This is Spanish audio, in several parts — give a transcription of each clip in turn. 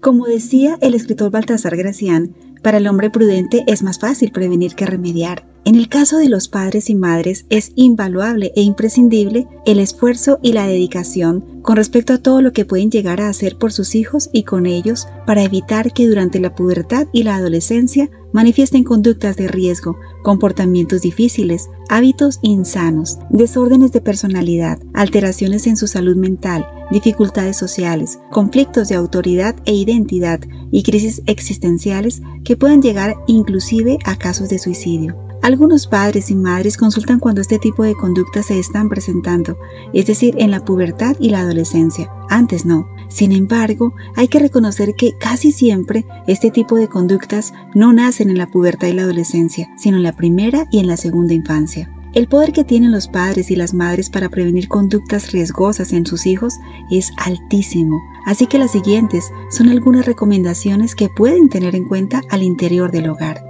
Como decía el escritor Baltasar Gracián, para el hombre prudente es más fácil prevenir que remediar. En el caso de los padres y madres es invaluable e imprescindible el esfuerzo y la dedicación con respecto a todo lo que pueden llegar a hacer por sus hijos y con ellos para evitar que durante la pubertad y la adolescencia manifiesten conductas de riesgo, comportamientos difíciles, hábitos insanos, desórdenes de personalidad, alteraciones en su salud mental, dificultades sociales, conflictos de autoridad e identidad y crisis existenciales que puedan llegar inclusive a casos de suicidio. Algunos padres y madres consultan cuando este tipo de conductas se están presentando, es decir, en la pubertad y la adolescencia. Antes no. Sin embargo, hay que reconocer que casi siempre este tipo de conductas no nacen en la pubertad y la adolescencia, sino en la primera y en la segunda infancia. El poder que tienen los padres y las madres para prevenir conductas riesgosas en sus hijos es altísimo, así que las siguientes son algunas recomendaciones que pueden tener en cuenta al interior del hogar.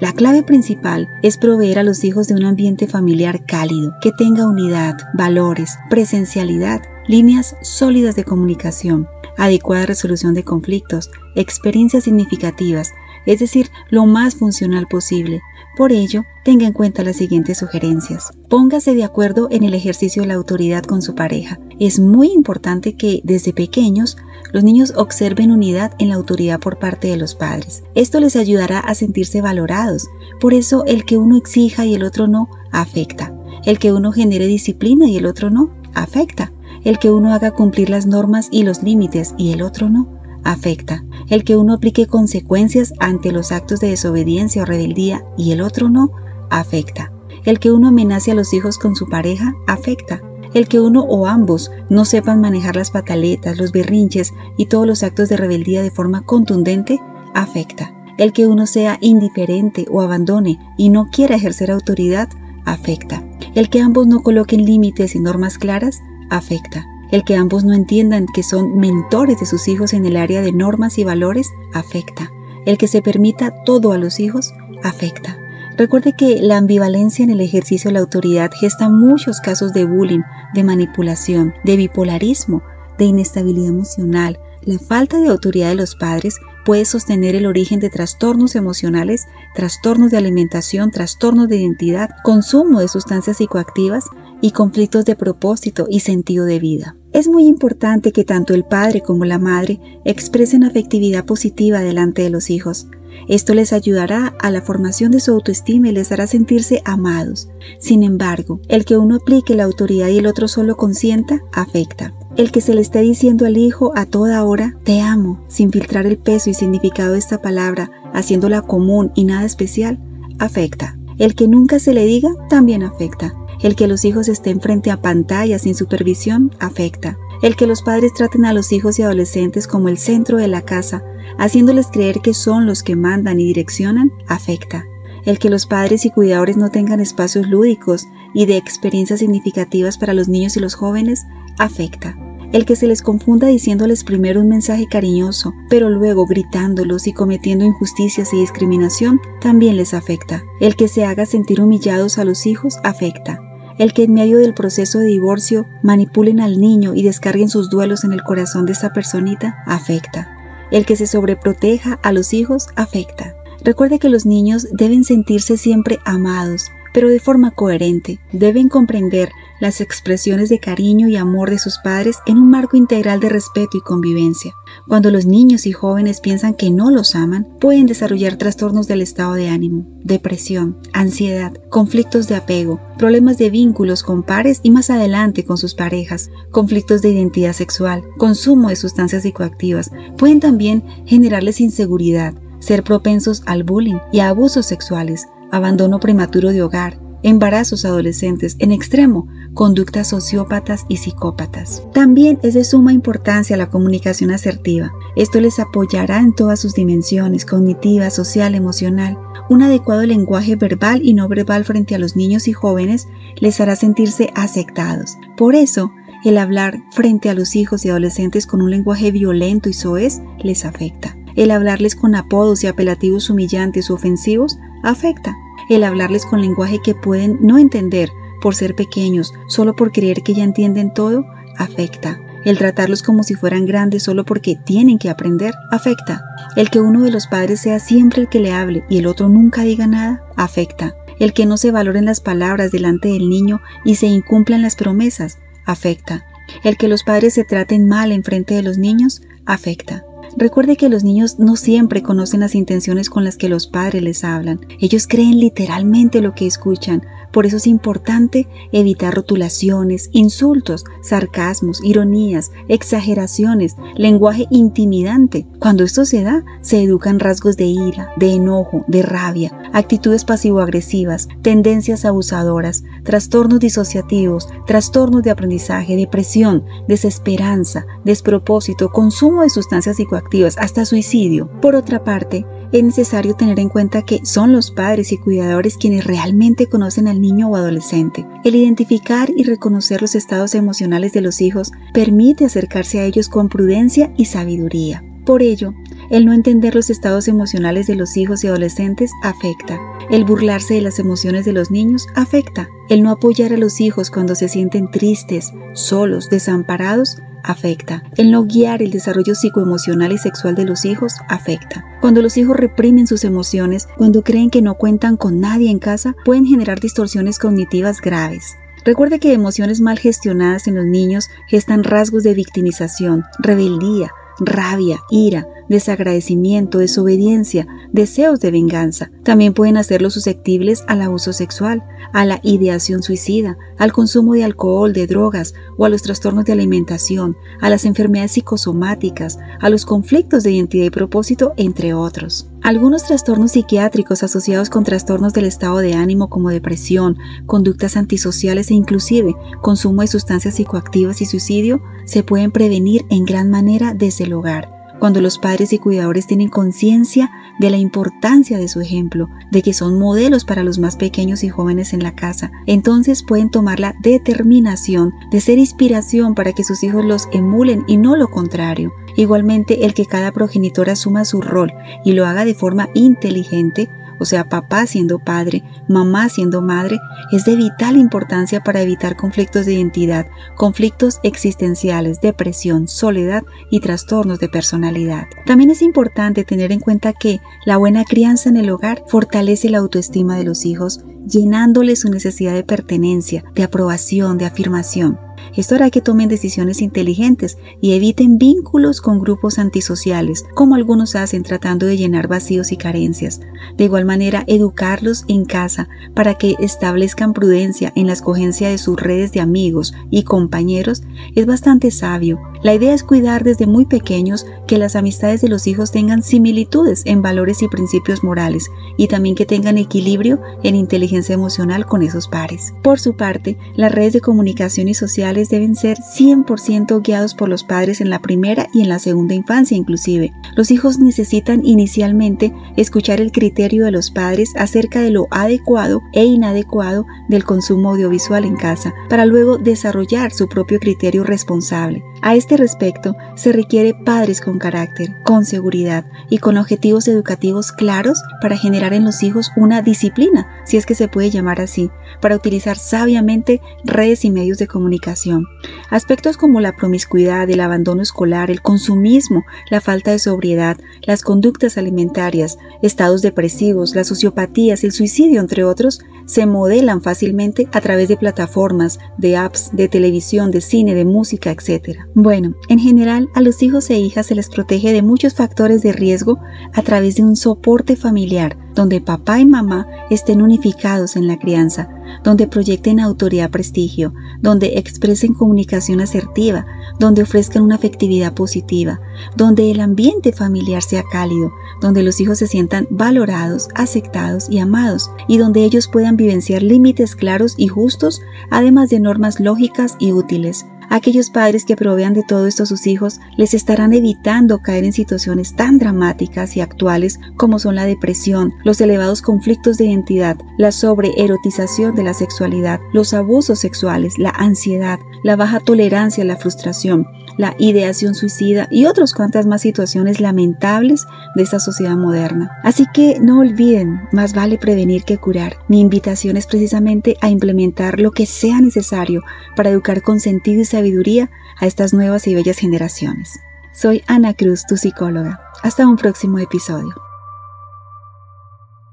La clave principal es proveer a los hijos de un ambiente familiar cálido, que tenga unidad, valores, presencialidad, líneas sólidas de comunicación, adecuada resolución de conflictos, experiencias significativas, es decir, lo más funcional posible. Por ello, tenga en cuenta las siguientes sugerencias. Póngase de acuerdo en el ejercicio de la autoridad con su pareja. Es muy importante que desde pequeños los niños observen unidad en la autoridad por parte de los padres. Esto les ayudará a sentirse valorados. Por eso el que uno exija y el otro no, afecta. El que uno genere disciplina y el otro no, afecta. El que uno haga cumplir las normas y los límites y el otro no, afecta. El que uno aplique consecuencias ante los actos de desobediencia o rebeldía y el otro no, afecta. El que uno amenace a los hijos con su pareja, afecta. El que uno o ambos no sepan manejar las pataletas, los berrinches y todos los actos de rebeldía de forma contundente, afecta. El que uno sea indiferente o abandone y no quiera ejercer autoridad, afecta. El que ambos no coloquen límites y normas claras, afecta. El que ambos no entiendan que son mentores de sus hijos en el área de normas y valores, afecta. El que se permita todo a los hijos, afecta. Recuerde que la ambivalencia en el ejercicio de la autoridad gesta muchos casos de bullying, de manipulación, de bipolarismo, de inestabilidad emocional. La falta de autoridad de los padres puede sostener el origen de trastornos emocionales, trastornos de alimentación, trastornos de identidad, consumo de sustancias psicoactivas y conflictos de propósito y sentido de vida. Es muy importante que tanto el padre como la madre expresen afectividad positiva delante de los hijos. Esto les ayudará a la formación de su autoestima y les hará sentirse amados. Sin embargo, el que uno aplique la autoridad y el otro solo consienta, afecta. El que se le esté diciendo al hijo a toda hora, te amo, sin filtrar el peso y significado de esta palabra, haciéndola común y nada especial, afecta. El que nunca se le diga, también afecta. El que los hijos estén frente a pantallas sin supervisión, afecta. El que los padres traten a los hijos y adolescentes como el centro de la casa, haciéndoles creer que son los que mandan y direccionan, afecta. El que los padres y cuidadores no tengan espacios lúdicos y de experiencias significativas para los niños y los jóvenes, afecta. El que se les confunda diciéndoles primero un mensaje cariñoso, pero luego gritándolos y cometiendo injusticias y discriminación, también les afecta. El que se haga sentir humillados a los hijos, afecta. El que en medio del proceso de divorcio manipulen al niño y descarguen sus duelos en el corazón de esa personita, afecta. El que se sobreproteja a los hijos, afecta. Recuerde que los niños deben sentirse siempre amados, pero de forma coherente. Deben comprender las expresiones de cariño y amor de sus padres en un marco integral de respeto y convivencia. Cuando los niños y jóvenes piensan que no los aman, pueden desarrollar trastornos del estado de ánimo, depresión, ansiedad, conflictos de apego, problemas de vínculos con pares y más adelante con sus parejas, conflictos de identidad sexual, consumo de sustancias psicoactivas. Pueden también generarles inseguridad, ser propensos al bullying y a abusos sexuales, abandono prematuro de hogar, embarazos adolescentes, en extremo, conductas sociópatas y psicópatas. También es de suma importancia la comunicación asertiva. Esto les apoyará en todas sus dimensiones, cognitiva, social, emocional. Un adecuado lenguaje verbal y no verbal frente a los niños y jóvenes les hará sentirse aceptados. Por eso, el hablar frente a los hijos y adolescentes con un lenguaje violento y soez les afecta. El hablarles con apodos y apelativos humillantes o ofensivos afecta el hablarles con lenguaje que pueden no entender por ser pequeños, solo por creer que ya entienden todo, afecta. El tratarlos como si fueran grandes solo porque tienen que aprender afecta. El que uno de los padres sea siempre el que le hable y el otro nunca diga nada afecta. El que no se valoren las palabras delante del niño y se incumplan las promesas afecta. El que los padres se traten mal en frente de los niños afecta. Recuerde que los niños no siempre conocen las intenciones con las que los padres les hablan. Ellos creen literalmente lo que escuchan. Por eso es importante evitar rotulaciones, insultos, sarcasmos, ironías, exageraciones, lenguaje intimidante. Cuando esto se da, se educan rasgos de ira, de enojo, de rabia, actitudes pasivo-agresivas, tendencias abusadoras, trastornos disociativos, trastornos de aprendizaje, depresión, desesperanza, despropósito, consumo de sustancias psicoactivas, hasta suicidio. Por otra parte, es necesario tener en cuenta que son los padres y cuidadores quienes realmente conocen al niño o adolescente. El identificar y reconocer los estados emocionales de los hijos permite acercarse a ellos con prudencia y sabiduría. Por ello, el no entender los estados emocionales de los hijos y adolescentes afecta. El burlarse de las emociones de los niños afecta. El no apoyar a los hijos cuando se sienten tristes, solos, desamparados afecta. El no guiar el desarrollo psicoemocional y sexual de los hijos afecta. Cuando los hijos reprimen sus emociones, cuando creen que no cuentan con nadie en casa, pueden generar distorsiones cognitivas graves. Recuerde que emociones mal gestionadas en los niños gestan rasgos de victimización, rebeldía, rabia, ira, desagradecimiento, desobediencia, deseos de venganza. También pueden hacerlos susceptibles al abuso sexual, a la ideación suicida, al consumo de alcohol, de drogas o a los trastornos de alimentación, a las enfermedades psicosomáticas, a los conflictos de identidad y propósito, entre otros. Algunos trastornos psiquiátricos asociados con trastornos del estado de ánimo como depresión, conductas antisociales e inclusive consumo de sustancias psicoactivas y suicidio se pueden prevenir en gran manera desde el hogar cuando los padres y cuidadores tienen conciencia de la importancia de su ejemplo, de que son modelos para los más pequeños y jóvenes en la casa, entonces pueden tomar la determinación de ser inspiración para que sus hijos los emulen y no lo contrario. Igualmente, el que cada progenitor asuma su rol y lo haga de forma inteligente o sea, papá siendo padre, mamá siendo madre, es de vital importancia para evitar conflictos de identidad, conflictos existenciales, depresión, soledad y trastornos de personalidad. También es importante tener en cuenta que la buena crianza en el hogar fortalece la autoestima de los hijos, llenándole su necesidad de pertenencia, de aprobación, de afirmación. Esto hará que tomen decisiones inteligentes y eviten vínculos con grupos antisociales, como algunos hacen tratando de llenar vacíos y carencias. De igual manera, educarlos en casa para que establezcan prudencia en la escogencia de sus redes de amigos y compañeros es bastante sabio. La idea es cuidar desde muy pequeños que las amistades de los hijos tengan similitudes en valores y principios morales y también que tengan equilibrio en inteligencia emocional con esos pares. Por su parte, las redes de comunicación y sociales deben ser 100% guiados por los padres en la primera y en la segunda infancia inclusive. Los hijos necesitan inicialmente escuchar el criterio de los padres acerca de lo adecuado e inadecuado del consumo audiovisual en casa, para luego desarrollar su propio criterio responsable. A este respecto, se requiere padres con carácter, con seguridad y con objetivos educativos claros para generar en los hijos una disciplina, si es que se puede llamar así, para utilizar sabiamente redes y medios de comunicación. Aspectos como la promiscuidad, el abandono escolar, el consumismo, la falta de sobriedad, las conductas alimentarias, estados depresivos, las sociopatías, el suicidio, entre otros, se modelan fácilmente a través de plataformas, de apps, de televisión, de cine, de música, etc. Bueno, en general a los hijos e hijas se les protege de muchos factores de riesgo a través de un soporte familiar donde papá y mamá estén unificados en la crianza, donde proyecten autoridad prestigio, donde expresen comunicación asertiva, donde ofrezcan una afectividad positiva, donde el ambiente familiar sea cálido, donde los hijos se sientan valorados, aceptados y amados, y donde ellos puedan vivenciar límites claros y justos, además de normas lógicas y útiles. Aquellos padres que provean de todo esto a sus hijos les estarán evitando caer en situaciones tan dramáticas y actuales como son la depresión, los elevados conflictos de identidad, la sobreerotización de la sexualidad, los abusos sexuales, la ansiedad, la baja tolerancia a la frustración, la ideación suicida y otras cuantas más situaciones lamentables de esta sociedad moderna. Así que no olviden, más vale prevenir que curar. Mi invitación es precisamente a implementar lo que sea necesario para educar con sentido y sabiduría a estas nuevas y bellas generaciones. Soy Ana Cruz, tu psicóloga. Hasta un próximo episodio.